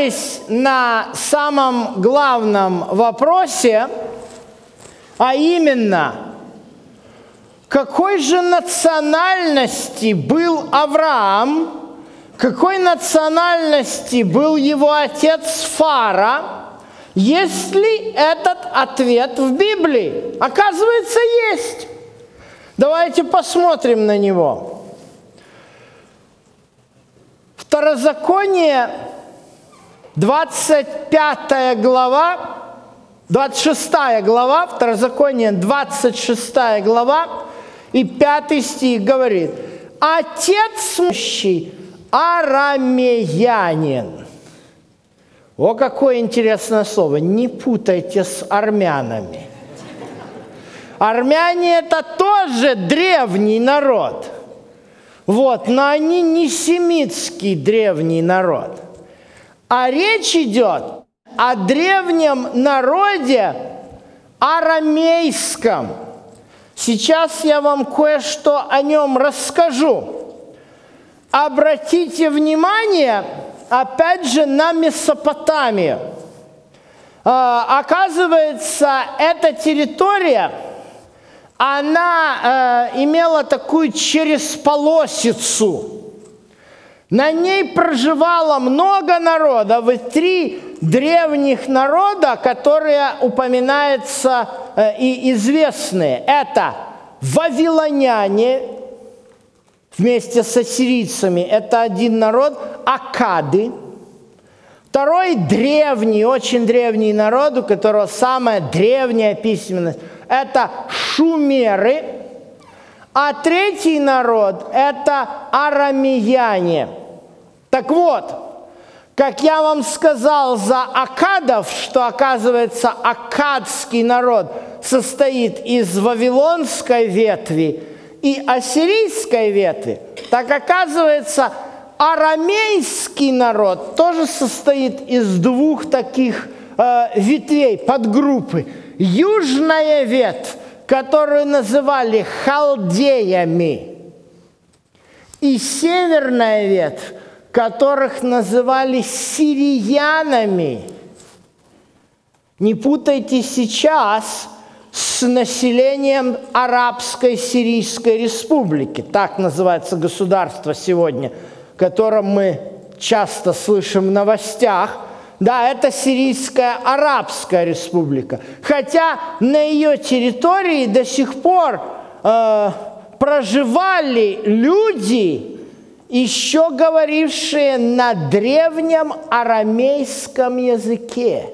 прервались на самом главном вопросе, а именно, какой же национальности был Авраам, какой национальности был его отец Фара, есть ли этот ответ в Библии? Оказывается, есть. Давайте посмотрим на него. Второзаконие, 25 глава, 26 глава, Второзаконие, 26 глава и 5 стих говорит, «Отец мужчий арамеянин». О, какое интересное слово. Не путайте с армянами. Армяне – это тоже древний народ – вот, но они не семитский древний народ. А речь идет о древнем народе арамейском. Сейчас я вам кое-что о нем расскажу. Обратите внимание, опять же, на Месопотамию. А, оказывается, эта территория – она э, имела такую через полосицу. На ней проживало много народов, и три древних народа, которые упоминаются э, и известные. Это вавилоняне вместе с ассирийцами, это один народ, акады. Второй древний, очень древний народ, у которого самая древняя письменность – это шумеры, а третий народ – это арамияне. Так вот, как я вам сказал за акадов, что оказывается акадский народ состоит из вавилонской ветви и ассирийской ветви, так оказывается арамейский народ тоже состоит из двух таких э, ветвей, подгруппы – южная ветвь, которую называли халдеями, и северная ветвь, которых называли сириянами. Не путайте сейчас с населением Арабской Сирийской Республики. Так называется государство сегодня, о котором мы часто слышим в новостях – да, это Сирийская Арабская Республика. Хотя на ее территории до сих пор э, проживали люди, еще говорившие на древнем арамейском языке.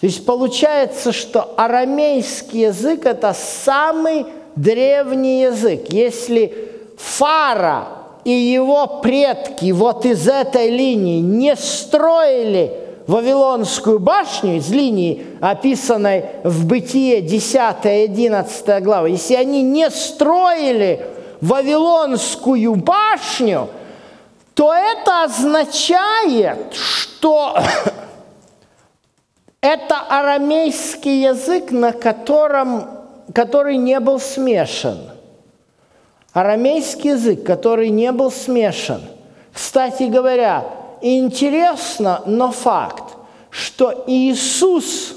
То есть получается, что арамейский язык – это самый древний язык. Если Фара и его предки вот из этой линии не строили Вавилонскую башню из линии, описанной в Бытие 10 и 11 глава, если они не строили Вавилонскую башню, то это означает, что это арамейский язык, на котором, который не был смешан. Арамейский язык, который не был смешан. Кстати говоря, интересно, но факт, что Иисус,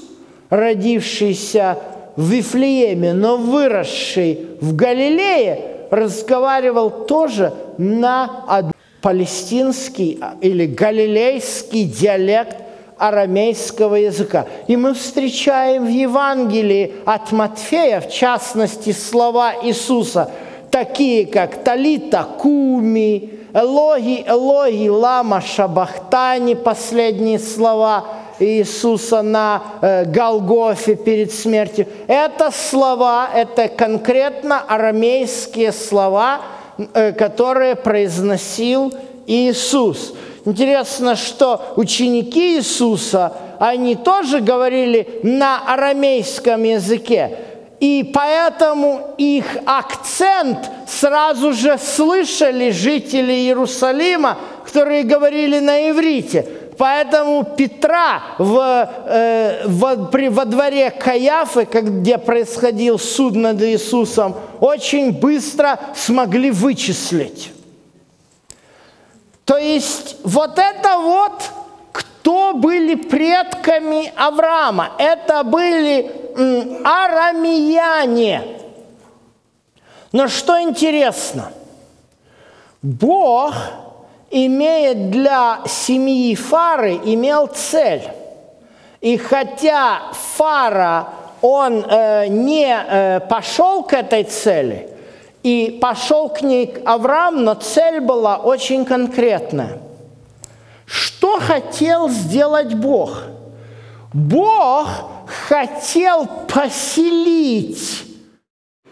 родившийся в Вифлееме, но выросший в Галилее, разговаривал тоже на палестинский или галилейский диалект арамейского языка. И мы встречаем в Евангелии от Матфея, в частности, слова Иисуса, такие как «Талита куми», Элоги, Элоги, лама шабахтани, последние слова Иисуса на э, Голгофе перед смертью. Это слова, это конкретно арамейские слова, э, которые произносил Иисус. Интересно, что ученики Иисуса, они тоже говорили на арамейском языке. И поэтому их акцент сразу же слышали жители Иерусалима, которые говорили на иврите. Поэтому Петра в, э, во, при, во дворе Каяфы, где происходил суд над Иисусом, очень быстро смогли вычислить. То есть вот это вот, кто были предками Авраама? Это были арамияне. Но что интересно, Бог имеет для семьи Фары, имел цель. И хотя Фара, он э, не э, пошел к этой цели, и пошел к ней Авраам, но цель была очень конкретная. Что хотел сделать Бог? Бог хотел поселить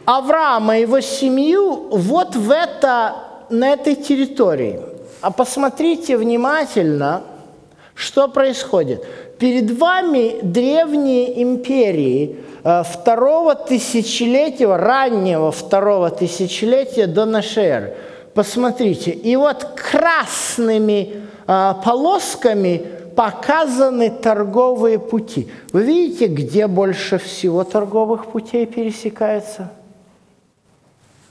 Авраама и его семью вот в это, на этой территории. А посмотрите внимательно, что происходит. Перед вами древние империи э, второго тысячелетия, раннего второго тысячелетия до нашей эры. Посмотрите, и вот красными э, полосками показаны торговые пути. Вы видите, где больше всего торговых путей пересекается?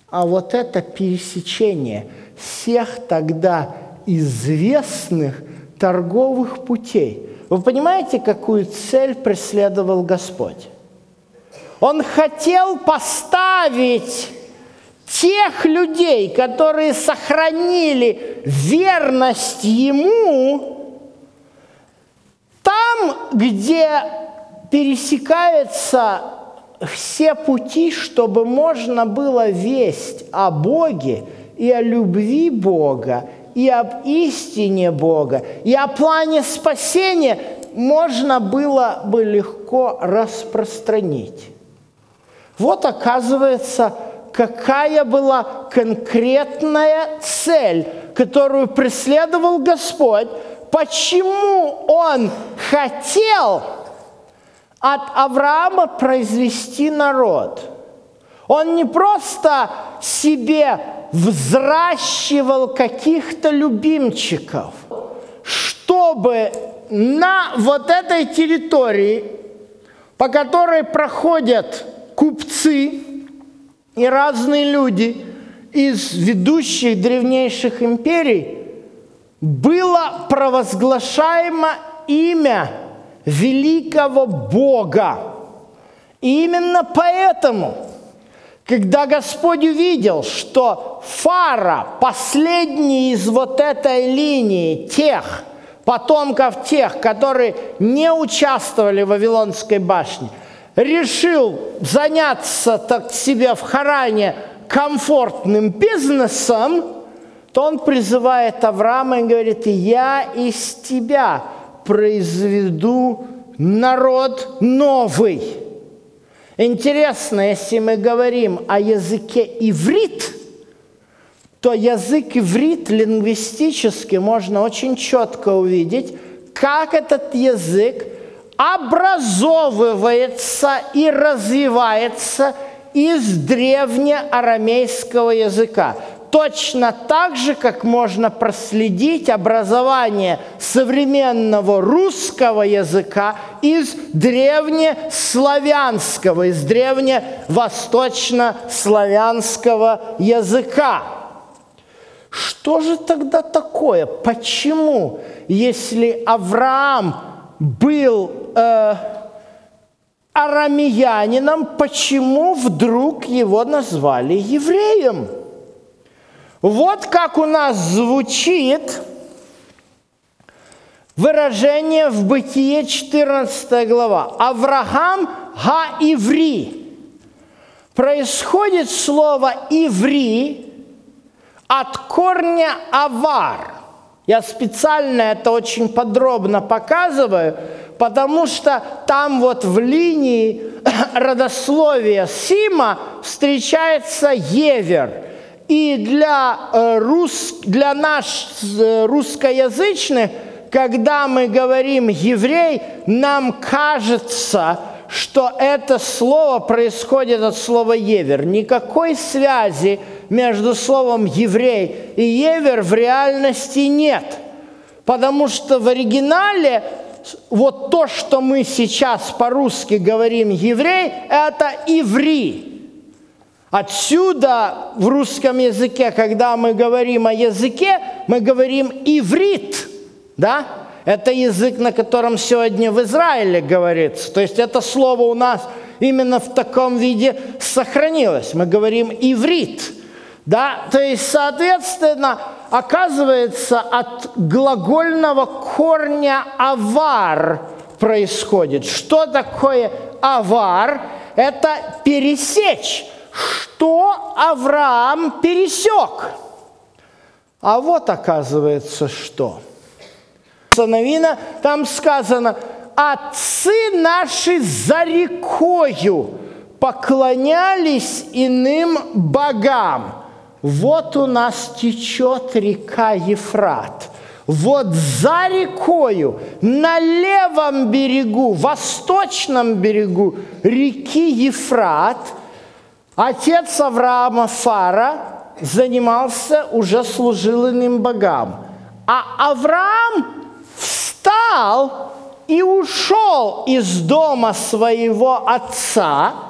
А вот это пересечение всех тогда известных торговых путей. Вы понимаете, какую цель преследовал Господь? Он хотел поставить тех людей, которые сохранили верность Ему, там, где пересекаются все пути, чтобы можно было весть о Боге и о любви Бога, и об истине Бога, и о плане спасения можно было бы легко распространить. Вот оказывается, какая была конкретная цель, которую преследовал Господь, почему Он хотел от Авраама произвести народ. Он не просто себе взращивал каких-то любимчиков, чтобы на вот этой территории, по которой проходят купцы и разные люди из ведущих древнейших империй, было провозглашаемо имя великого Бога. И именно поэтому – когда Господь увидел, что Фара, последний из вот этой линии тех, потомков тех, которые не участвовали в Вавилонской башне, решил заняться так себе в Харане комфортным бизнесом, то он призывает Авраама и говорит, я из тебя произведу народ новый. Интересно, если мы говорим о языке иврит, то язык иврит лингвистически можно очень четко увидеть, как этот язык образовывается и развивается из древнеарамейского языка точно так же, как можно проследить образование современного русского языка из древнеславянского, из древневосточнославянского языка. Что же тогда такое? Почему, если Авраам был э, арамеянином, почему вдруг его назвали евреем? Вот как у нас звучит выражение в Бытие 14 глава. Авраам га-иври. Происходит слово «иври» от корня «авар». Я специально это очень подробно показываю, потому что там вот в линии родословия Сима встречается Евер – и для, э, рус, для нас э, русскоязычных, когда мы говорим «еврей», нам кажется, что это слово происходит от слова «евер». Никакой связи между словом «еврей» и «евер» в реальности нет. Потому что в оригинале вот то, что мы сейчас по-русски говорим «еврей», это «иври». Отсюда в русском языке, когда мы говорим о языке, мы говорим иврит, да? Это язык, на котором сегодня в Израиле говорится. То есть это слово у нас именно в таком виде сохранилось. Мы говорим иврит. Да? То есть, соответственно, оказывается, от глагольного корня «авар» происходит. Что такое «авар»? Это пересечь. Что Авраам пересек? А вот оказывается, что. Сановина, там сказано, отцы наши за рекою поклонялись иным богам – вот у нас течет река Ефрат. Вот за рекою, на левом берегу, восточном берегу реки Ефрат, отец Авраама Фара занимался, уже служил иным богам. А Авраам встал и ушел из дома своего отца –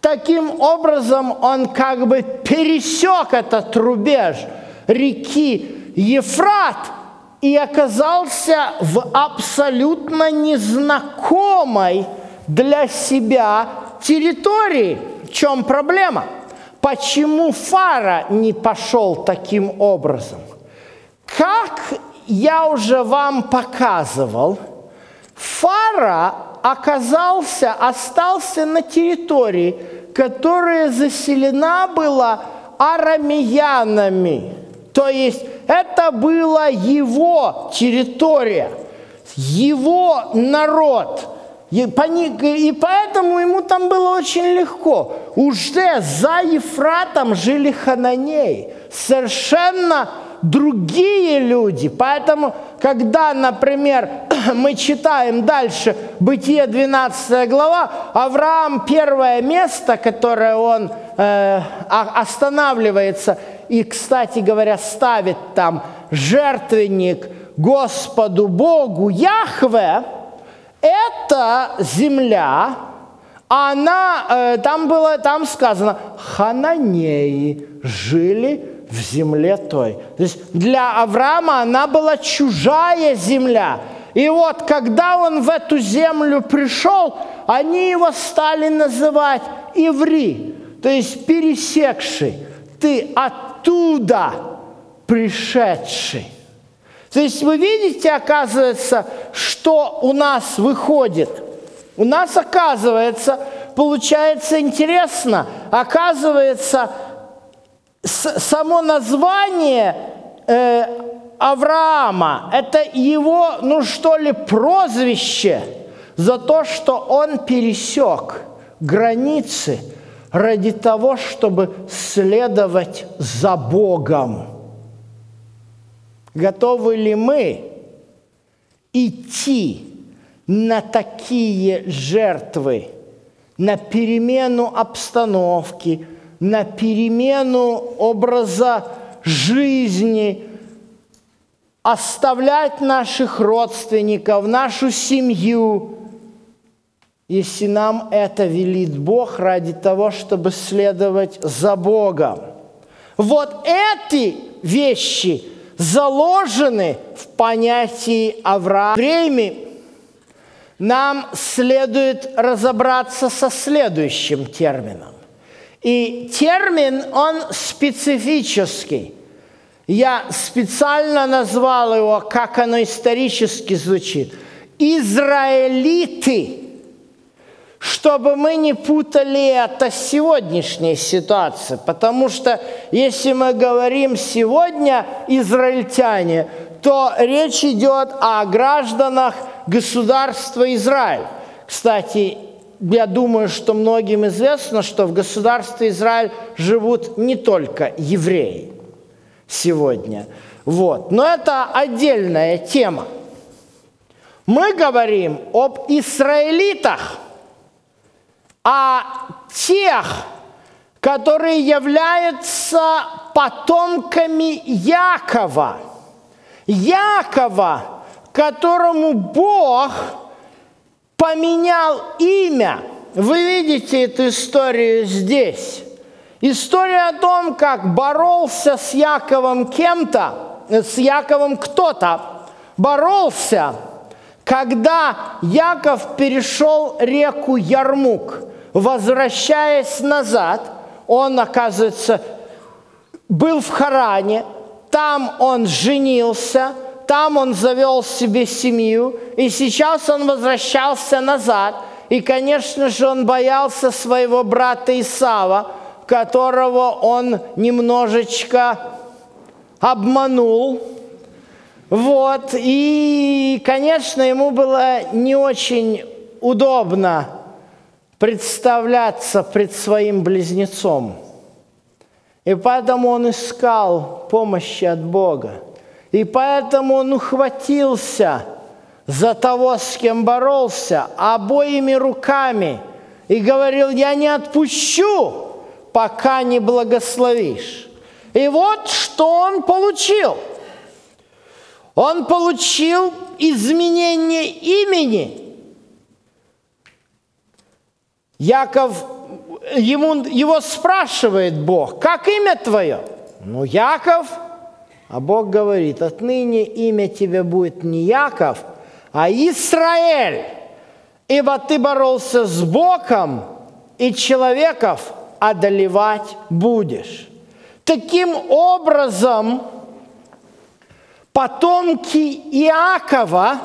Таким образом, он как бы пересек этот рубеж реки Ефрат и оказался в абсолютно незнакомой для себя территории. В чем проблема? Почему Фара не пошел таким образом? Как я уже вам показывал, Фара оказался, остался на территории, которая заселена была арамеянами. То есть это была его территория, его народ. И поэтому ему там было очень легко. Уже за Ефратом жили хананеи. Совершенно другие люди. Поэтому, когда, например, мы читаем дальше Бытие 12 глава, Авраам первое место, которое он э, останавливается и, кстати говоря, ставит там жертвенник Господу Богу Яхве, это земля, она, э, там было, там сказано, хананеи жили в земле той. То есть для Авраама она была чужая земля. И вот, когда он в эту землю пришел, они его стали называть Иври, то есть пересекший. Ты оттуда пришедший. То есть вы видите, оказывается, что у нас выходит. У нас, оказывается, получается интересно, оказывается, само название э, Авраама – это его, ну что ли, прозвище за то, что он пересек границы ради того, чтобы следовать за Богом. Готовы ли мы идти на такие жертвы, на перемену обстановки – на перемену образа жизни, оставлять наших родственников, нашу семью, если нам это велит Бог ради того, чтобы следовать за Богом. Вот эти вещи заложены в понятии Авраама. Время нам следует разобраться со следующим термином. И термин, он специфический. Я специально назвал его, как оно исторически звучит. Израилиты, чтобы мы не путали это с сегодняшней ситуацией. Потому что если мы говорим сегодня израильтяне, то речь идет о гражданах государства Израиль. Кстати, я думаю, что многим известно, что в государстве Израиль живут не только евреи сегодня. Вот. Но это отдельная тема. Мы говорим об израилитах, о тех, которые являются потомками Якова. Якова, которому Бог – поменял имя. Вы видите эту историю здесь. История о том, как боролся с Яковом кем-то, с Яковом кто-то, боролся, когда Яков перешел реку Ярмук, возвращаясь назад, он, оказывается, был в Харане, там он женился, там он завел себе семью, и сейчас он возвращался назад. И, конечно же, он боялся своего брата Исава, которого он немножечко обманул. Вот, и, конечно, ему было не очень удобно представляться пред своим близнецом. И поэтому он искал помощи от Бога. И поэтому он ухватился за того, с кем боролся, обоими руками и говорил, я не отпущу, пока не благословишь. И вот что он получил. Он получил изменение имени. Яков, ему, его спрашивает Бог, как имя твое? Ну, Яков. А Бог говорит, отныне имя тебе будет не Яков, а Израиль, ибо ты боролся с Богом и человеков одолевать будешь. Таким образом, потомки Иакова,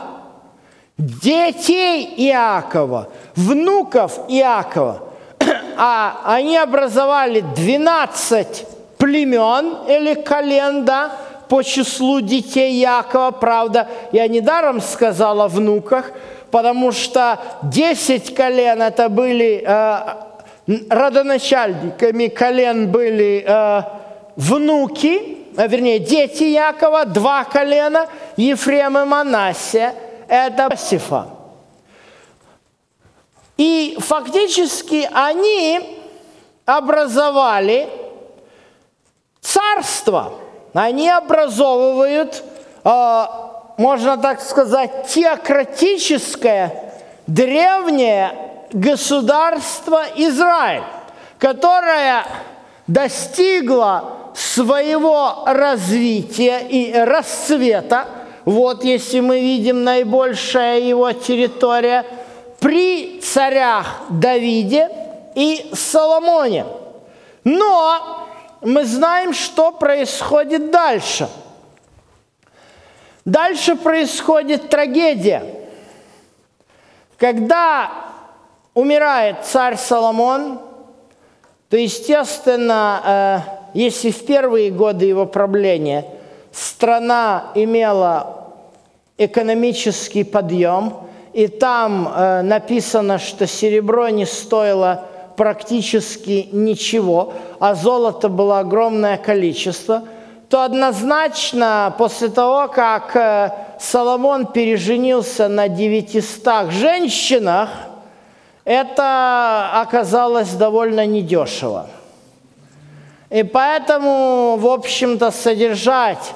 детей Иакова, внуков Иакова, а они образовали 12 племен или колен, да, по числу детей Якова. Правда, я недаром сказал о внуках, потому что 10 колен это были э, родоначальниками колен были э, внуки, э, вернее, дети Якова, два колена, Ефрем и Манасия, это Иосифа. И фактически они образовали царство. Они образовывают, э, можно так сказать, теократическое, древнее государство Израиль, которое достигло своего развития и расцвета, вот если мы видим наибольшая его территория, при царях Давиде и Соломоне. Но мы знаем, что происходит дальше. Дальше происходит трагедия. Когда умирает царь Соломон, то, естественно, э, если в первые годы его правления страна имела экономический подъем, и там э, написано, что серебро не стоило практически ничего, а золота было огромное количество, то однозначно после того, как э, Соломон переженился на 900 женщинах – это оказалось довольно недешево. И поэтому, в общем-то, содержать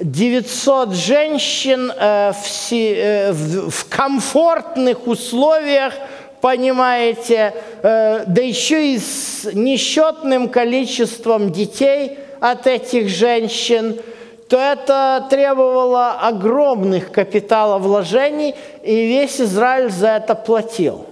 900 женщин э, в, э, в комфортных условиях, понимаете, э, да еще и с несчетным количеством детей от этих женщин, то это требовало огромных капиталовложений, и весь Израиль за это платил.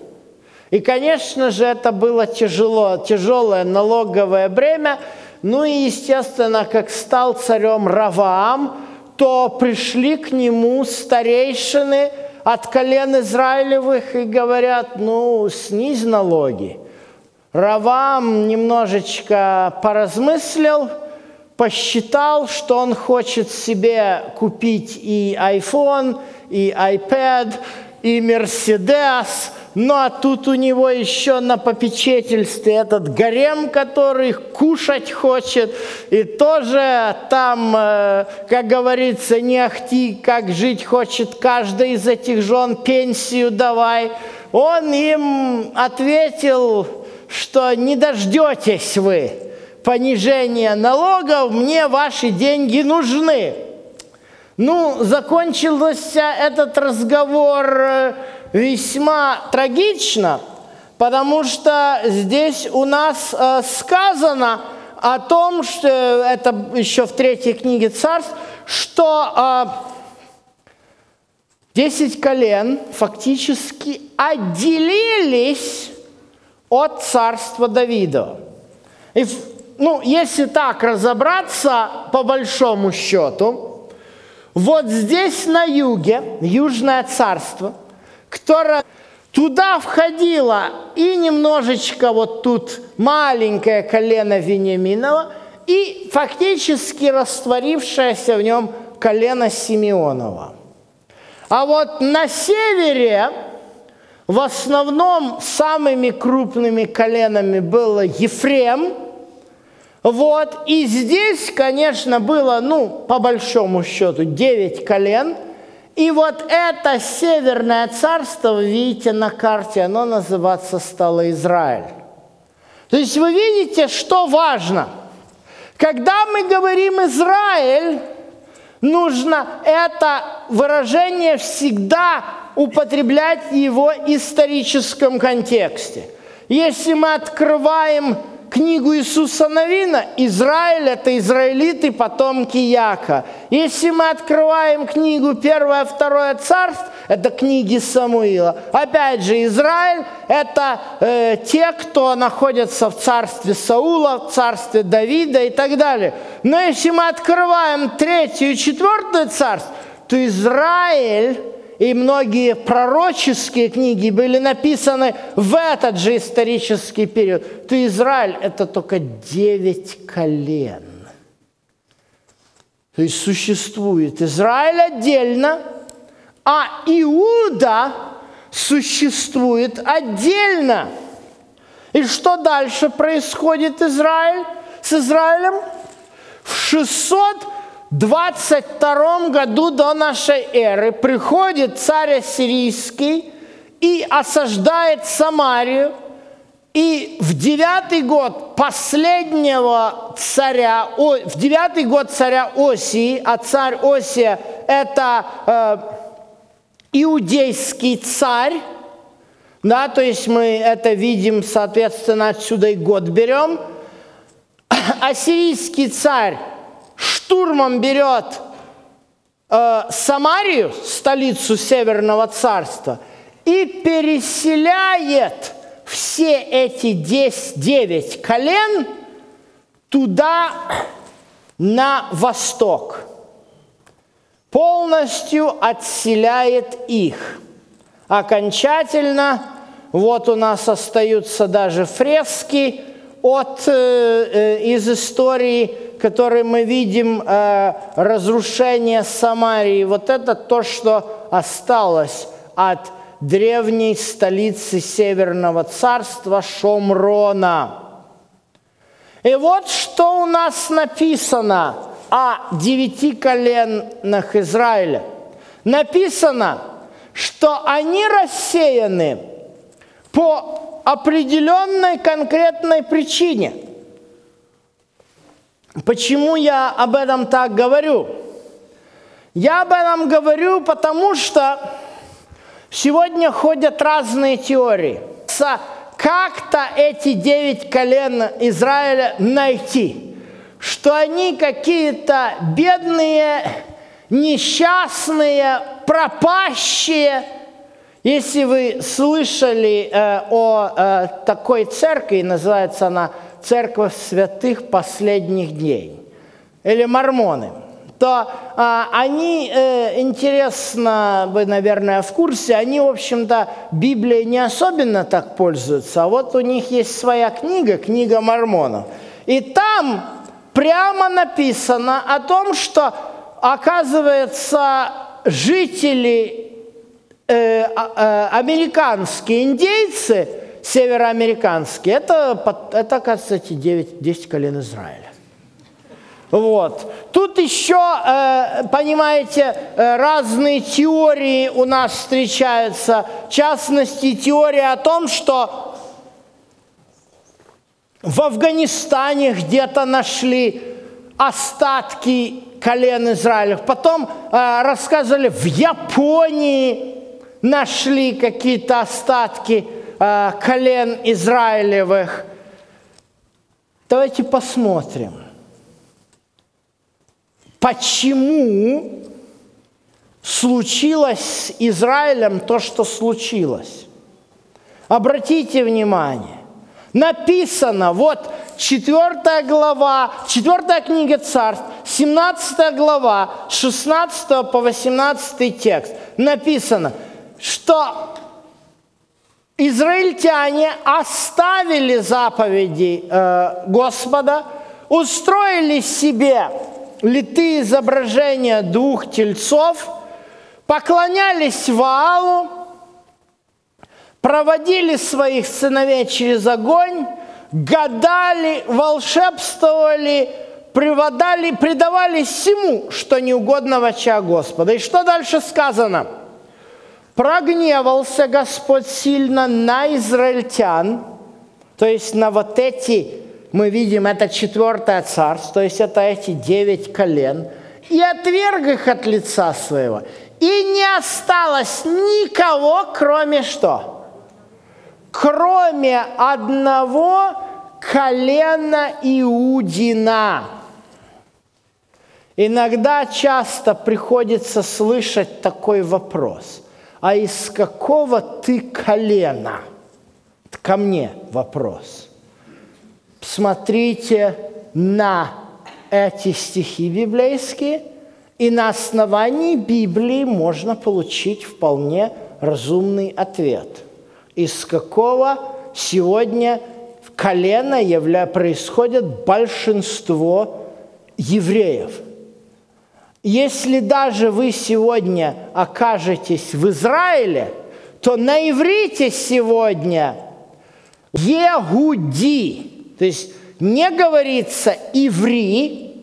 И, конечно же, это было тяжело, тяжелое налоговое бремя. Ну и, естественно, как стал царем Раваам, то пришли к нему старейшины от колен Израилевых и говорят, ну, снизь налоги. Равам немножечко поразмыслил, посчитал, что он хочет себе купить и iPhone, и iPad, и Мерседес – ну а тут у него еще на попечительстве этот гарем, который кушать хочет, и тоже там, э, как говорится, не ахти, как жить хочет каждый из этих жен, пенсию давай. Он им ответил, что не дождетесь вы понижения налогов, мне ваши деньги нужны. Ну, закончился этот разговор э, весьма трагично, потому что здесь у нас э, сказано о том, что это еще в третьей книге царств, что э, 10 колен фактически отделились от царства Давида. И, ну, если так разобраться, по большому счету, вот здесь на юге, Южное царство, которое Туда входило и немножечко вот тут маленькое колено Вениаминова, и фактически растворившееся в нем колено Симеонова. А вот на севере в основном самыми крупными коленами было Ефрем. Вот, и здесь, конечно, было, ну, по большому счету, 9 колен – и вот это северное царство, видите на карте, оно называться стало Израиль. То есть вы видите, что важно. Когда мы говорим Израиль, нужно это выражение всегда употреблять в его историческом контексте. Если мы открываем книгу Иисуса Новина, Израиль – это израилиты, потомки Яка. Если мы открываем книгу Первое, Второе Царств, это книги Самуила. Опять же, Израиль – это э, те, кто находится в царстве Саула, в царстве Давида и так далее. Но если мы открываем Третье и Четвертое Царство, то Израиль и многие пророческие книги были написаны в этот же исторический период, то Израиль – это только девять колен. То есть существует Израиль отдельно, а Иуда существует отдельно. И что дальше происходит Израиль с Израилем? В 600 22 году до нашей эры приходит царь Ассирийский и осаждает Самарию. И в девятый год последнего царя, в девятый год царя Осии, а царь Осия – это э, иудейский царь, да, то есть мы это видим, соответственно, отсюда и год берем. Ассирийский царь штурмом берет э, Самарию, столицу Северного царства, и переселяет все эти 10, 9 колен туда, на восток. Полностью отселяет их. Окончательно, вот у нас остаются даже фрески от, э, э, из истории которой мы видим э, разрушение Самарии, вот это то, что осталось от древней столицы Северного царства Шомрона. И вот что у нас написано о девяти коленах Израиля. Написано, что они рассеяны по определенной конкретной причине – Почему я об этом так говорю? Я об этом говорю, потому что сегодня ходят разные теории. Как-то эти девять колен Израиля найти, что они какие-то бедные, несчастные, пропащие. Если вы слышали э, о э, такой церкви, называется она церковь святых последних дней, или мормоны, то а, они, э, интересно, вы, наверное, в курсе, они, в общем-то, Библией не особенно так пользуются, а вот у них есть своя книга, книга мормонов. И там прямо написано о том, что, оказывается, жители, э, э, американские индейцы – североамериканские, это, это оказывается, эти 9, 10 колен Израиля. Вот. Тут еще, э, понимаете, э, разные теории у нас встречаются. В частности, теория о том, что в Афганистане где-то нашли остатки колен Израиля. Потом э, рассказывали, в Японии нашли какие-то остатки э, колен Израилевых. Давайте посмотрим, почему случилось с Израилем то, что случилось. Обратите внимание, написано, вот 4 глава, 4 книга Царств, 17 глава, 16 по 18 текст, написано, что израильтяне оставили заповеди э, Господа, устроили себе литые изображения двух тельцов, поклонялись Ваалу, проводили своих сыновей через огонь, гадали, волшебствовали, приводали, предавали всему, что не угодно в очах Господа. И что дальше сказано? Прогневался Господь сильно на израильтян, то есть на вот эти, мы видим, это четвертое царство, то есть это эти девять колен, и отверг их от лица своего. И не осталось никого, кроме что? кроме одного колена Иудина. Иногда часто приходится слышать такой вопрос. А из какого ты колена? Ко мне вопрос. Смотрите на эти стихи библейские, и на основании Библии можно получить вполне разумный ответ – из какого сегодня колена явля... происходит большинство евреев. Если даже вы сегодня окажетесь в Израиле, то на иврите сегодня Егуди, то есть не говорится иври,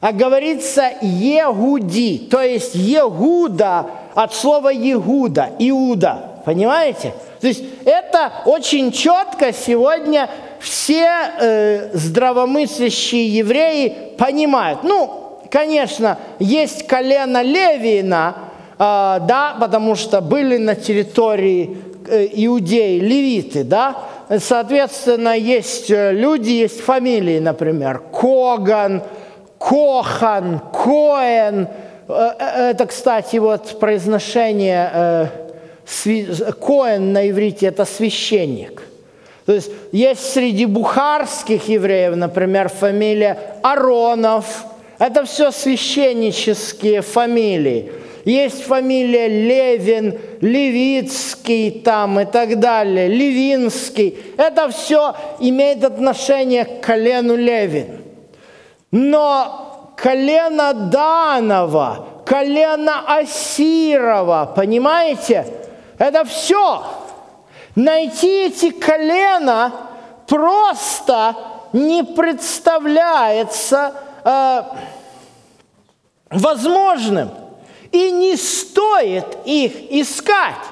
а говорится Егуди, то есть Егуда от слова Егуда, Иуда. Понимаете? То есть это очень четко сегодня все э, здравомыслящие евреи понимают. Ну, конечно, есть колено Левина, э, да, потому что были на территории э, иудеи левиты, да, соответственно, есть э, люди, есть фамилии, например, Коган, Кохан, Коэн. Э, это, кстати, вот произношение Коэн на иврите – это священник. То есть есть среди бухарских евреев, например, фамилия Аронов. Это все священнические фамилии. Есть фамилия Левин, Левицкий там и так далее, Левинский. Это все имеет отношение к колену Левин. Но колено Данова, колено Асирова, понимаете – это все. Найти эти колена просто не представляется э, возможным. И не стоит их искать.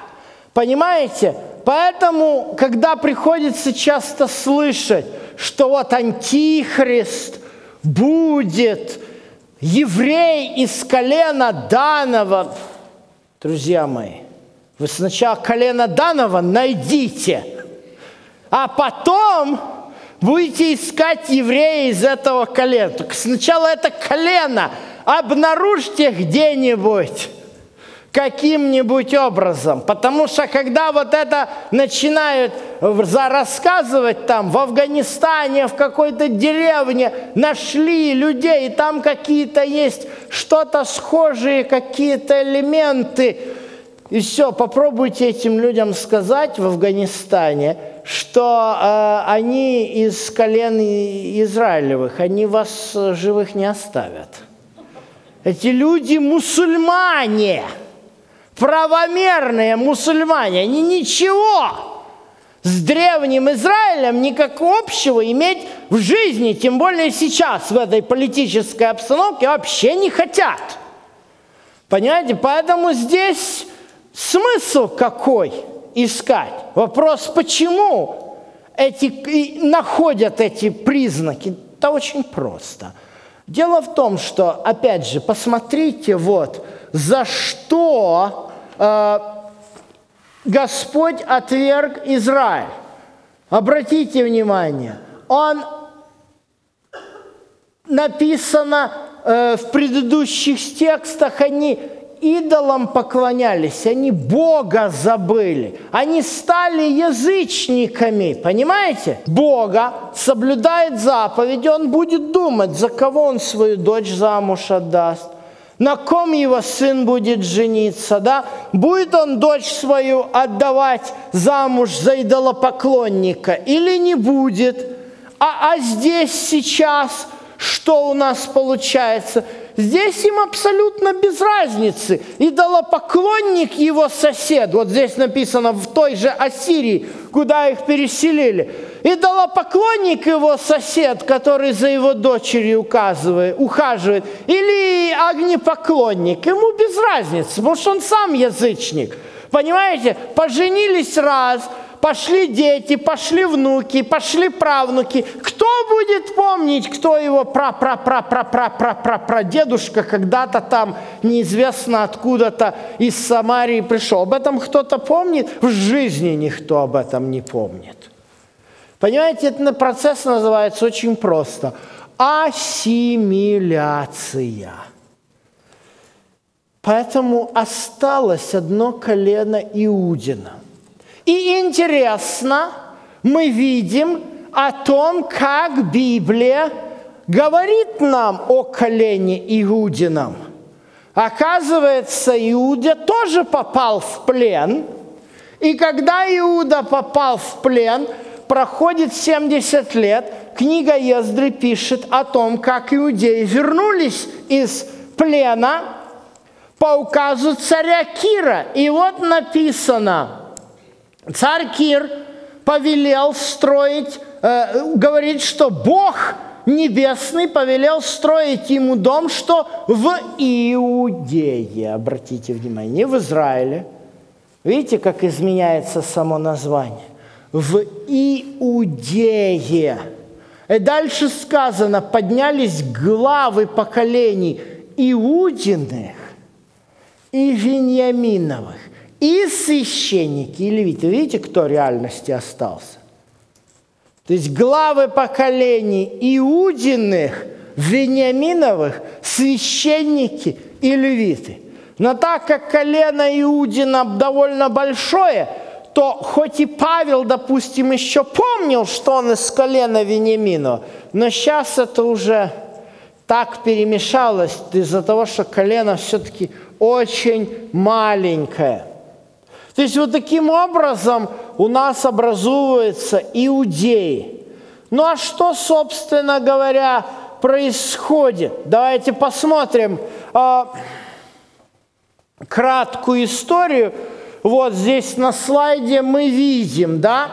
Понимаете? Поэтому, когда приходится часто слышать, что вот антихрист будет еврей из колена Данова, друзья мои, вы сначала колено Данова найдите, а потом будете искать еврея из этого колена. Только сначала это колено обнаружьте где-нибудь каким-нибудь образом. Потому что когда вот это начинают рассказывать там в Афганистане, в какой-то деревне, нашли людей, и там какие-то есть что-то схожие, какие-то элементы, и все, попробуйте этим людям сказать в Афганистане, что э, они из колен Израилевых, они вас живых не оставят. Эти люди мусульмане, правомерные мусульмане, они ничего с древним Израилем никакого общего иметь в жизни, тем более сейчас в этой политической обстановке вообще не хотят. Понимаете, поэтому здесь Смысл какой искать? Вопрос, почему эти, находят эти признаки? Это очень просто. Дело в том, что, опять же, посмотрите, вот, за что э, Господь отверг Израиль. Обратите внимание, он написано э, в предыдущих текстах, они идолам поклонялись, они Бога забыли, они стали язычниками, понимаете? Бога соблюдает заповеди, он будет думать, за кого он свою дочь замуж отдаст, на ком его сын будет жениться, да? Будет он дочь свою отдавать замуж за идолопоклонника или не будет? А, а здесь сейчас что у нас получается? Здесь им абсолютно без разницы. Идолопоклонник его сосед, вот здесь написано в той же Ассирии, куда их переселили. Идолопоклонник его сосед, который за его дочерью указывает, ухаживает, или огнепоклонник, ему без разницы, потому что он сам язычник. Понимаете, поженились раз – пошли дети, пошли внуки, пошли правнуки. Кто будет помнить, кто его пра пра пра пра пра пра пра пра дедушка когда-то там неизвестно откуда-то из Самарии пришел? Об этом кто-то помнит? В жизни никто об этом не помнит. Понимаете, этот процесс называется очень просто. Ассимиляция. Поэтому осталось одно колено Иудина – и интересно, мы видим о том, как Библия говорит нам о колене Иудином. Оказывается, Иуда тоже попал в плен. И когда Иуда попал в плен, проходит 70 лет, книга Ездры пишет о том, как иудеи вернулись из плена по указу царя Кира. И вот написано – Царь Кир повелел строить, э, говорит, что Бог Небесный повелел строить ему дом, что в Иудее, обратите внимание, не в Израиле. Видите, как изменяется само название? В Иудее. И дальше сказано, поднялись главы поколений Иудиных и Вениаминовых и священники, и левиты. Видите, кто в реальности остался? То есть главы поколений Иудиных, Вениаминовых, священники и левиты. Но так как колено Иудина довольно большое, то хоть и Павел, допустим, еще помнил, что он из колена Вениаминова, но сейчас это уже так перемешалось из-за того, что колено все-таки очень маленькое – то есть вот таким образом у нас образуются иудеи. Ну а что, собственно говоря, происходит? Давайте посмотрим э, краткую историю. Вот здесь на слайде мы видим, да,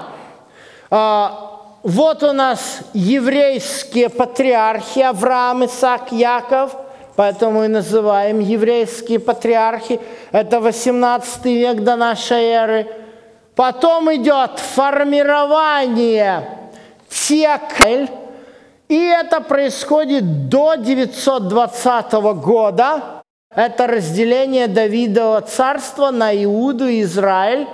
э, вот у нас еврейские патриархи Авраам, Исаак, Яков – Поэтому и называем еврейские патриархи. Это 18 век до нашей эры. Потом идет формирование текель. И это происходит до 920 года. Это разделение Давидова царства на Иуду и Израиль.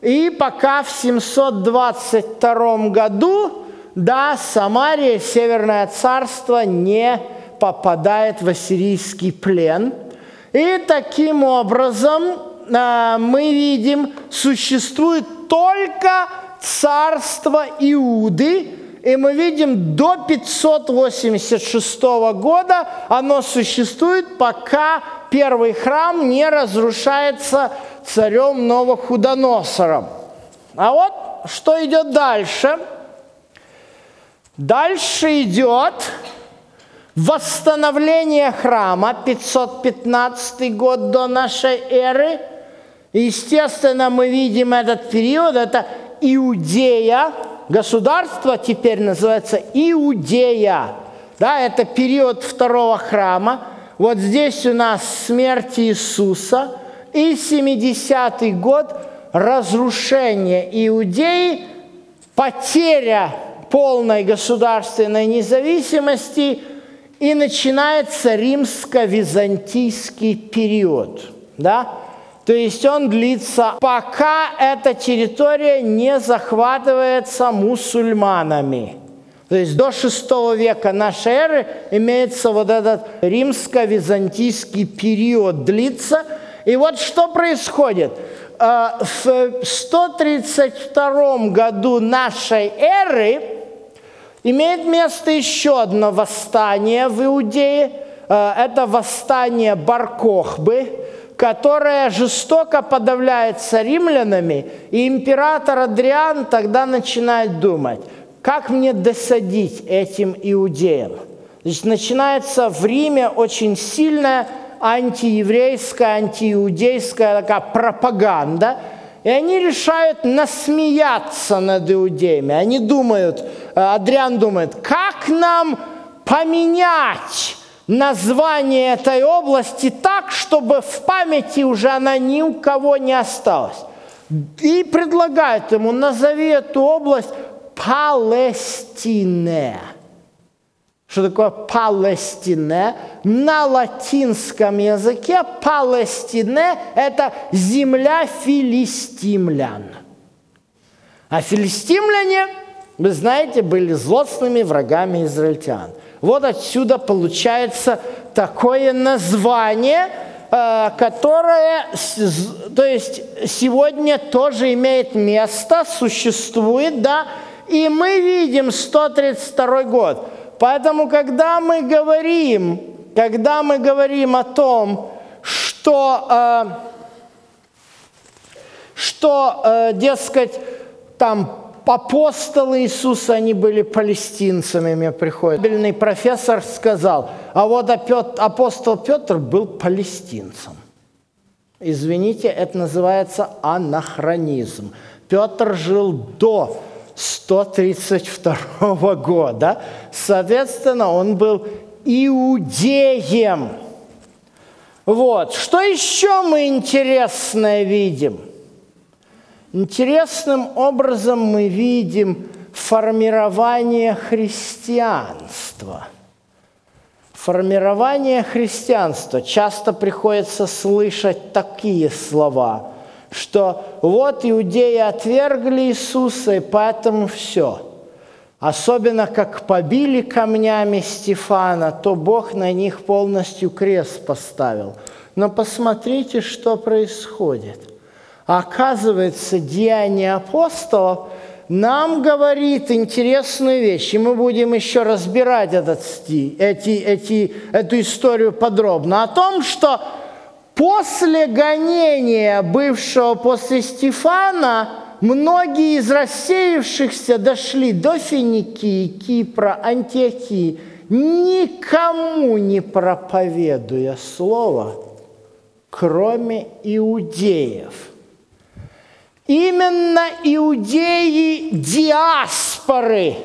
И пока в 722 году, да, Самария, Северное царство не попадает в ассирийский плен. И таким образом а, мы видим, существует только царство Иуды, и мы видим, до 586 года оно существует, пока первый храм не разрушается царем Новохудоносором. А вот что идет дальше? Дальше идет восстановление храма, 515 год до нашей эры. Естественно, мы видим этот период, это Иудея, государство теперь называется Иудея. Да, это период второго храма. Вот здесь у нас смерть Иисуса. И 70-й год разрушение Иудеи, потеря полной государственной независимости – и начинается римско-византийский период. Да? То есть он длится, пока эта территория не захватывается мусульманами. То есть до VI века нашей эры имеется вот этот римско-византийский период длится. И вот что происходит. Э, в 132 году нашей эры имеет место еще одно восстание в Иудее. Э, это восстание Баркохбы которая жестоко подавляется римлянами, и император Адриан тогда начинает думать, как мне досадить этим иудеям. Значит, начинается в Риме очень сильная антиеврейская, антииудейская такая пропаганда, и они решают насмеяться над иудеями. Они думают, э, Адриан думает, как нам поменять название этой области так, чтобы в памяти уже она ни у кого не осталась. И предлагает ему, назови эту область Палестине. Что такое Палестине? На латинском языке Палестине – это земля филистимлян. А филистимляне, вы знаете, были злостными врагами израильтян – вот отсюда получается такое название, э, которое, то есть сегодня тоже имеет место, существует, да, и мы видим 132 год. Поэтому, когда мы говорим, когда мы говорим о том, что, э, что э, дескать, там апостолы Иисуса, они были палестинцами, мне приходит. Бельный профессор сказал, а вот апостол Петр был палестинцем. Извините, это называется анахронизм. Петр жил до 132 года, соответственно, он был иудеем. Вот. Что еще мы интересное видим? Интересным образом мы видим формирование христианства. Формирование христианства. Часто приходится слышать такие слова, что вот иудеи отвергли Иисуса, и поэтому все. Особенно как побили камнями Стефана, то Бог на них полностью крест поставил. Но посмотрите, что происходит – оказывается, деяние апостолов нам говорит интересную вещь, и мы будем еще разбирать этот эти, эти, эту историю подробно, о том, что после гонения бывшего после Стефана многие из рассеявшихся дошли до Финикии, Кипра, Антиохии, никому не проповедуя слово, кроме иудеев – Именно иудеи диаспоры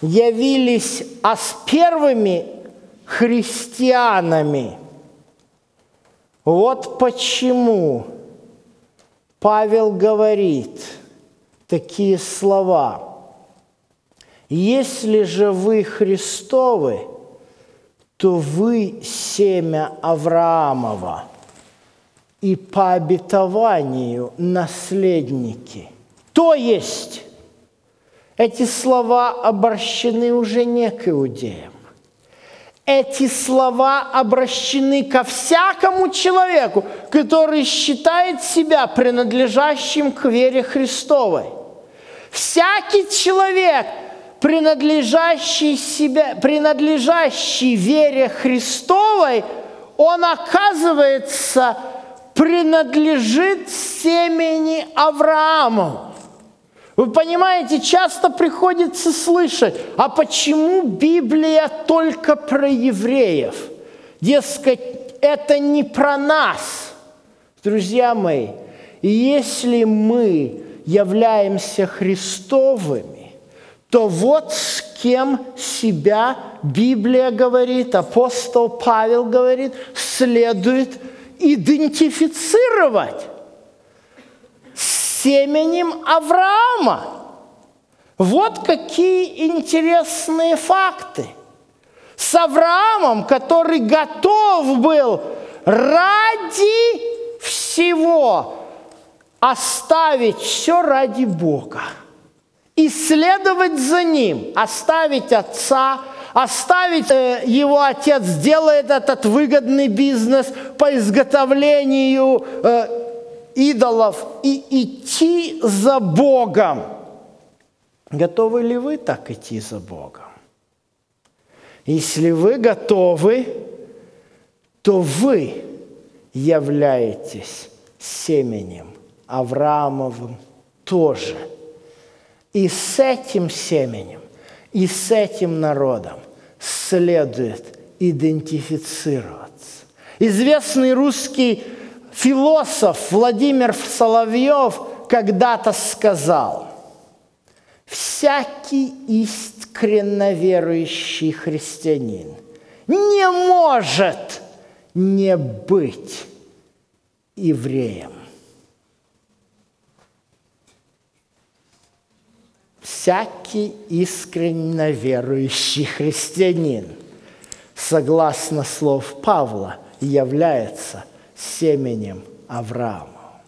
явились а с первыми христианами. Вот почему Павел говорит такие слова. Если же вы Христовы, то вы семя Авраамова – и по обетованию наследники. То есть эти слова обращены уже не к иудеям. Эти слова обращены ко всякому человеку, который считает себя принадлежащим к вере Христовой. Всякий человек, принадлежащий, себе, принадлежащий вере Христовой, он оказывается принадлежит семени Аврааму. Вы понимаете, часто приходится слышать, а почему Библия только про евреев? Дескать, это не про нас. Друзья мои, если мы являемся Христовыми, то вот с кем себя Библия говорит, апостол Павел говорит, следует идентифицировать семенем Авраама. Вот какие интересные факты. С Авраамом, который готов был ради всего, оставить все ради Бога и следовать за Ним, оставить отца, оставить э, его отец делает этот выгодный бизнес по изготовлению э, идолов и идти за Богом. Готовы ли вы так идти за Богом? Если вы готовы, то вы являетесь семенем Авраамовым тоже. И с этим семенем, и с этим народом следует идентифицироваться. Известный русский философ Владимир Соловьев когда-то сказал, всякий искренно верующий христианин не может не быть евреем. Всякий искренне верующий христианин, согласно слов Павла, является семенем Авраама.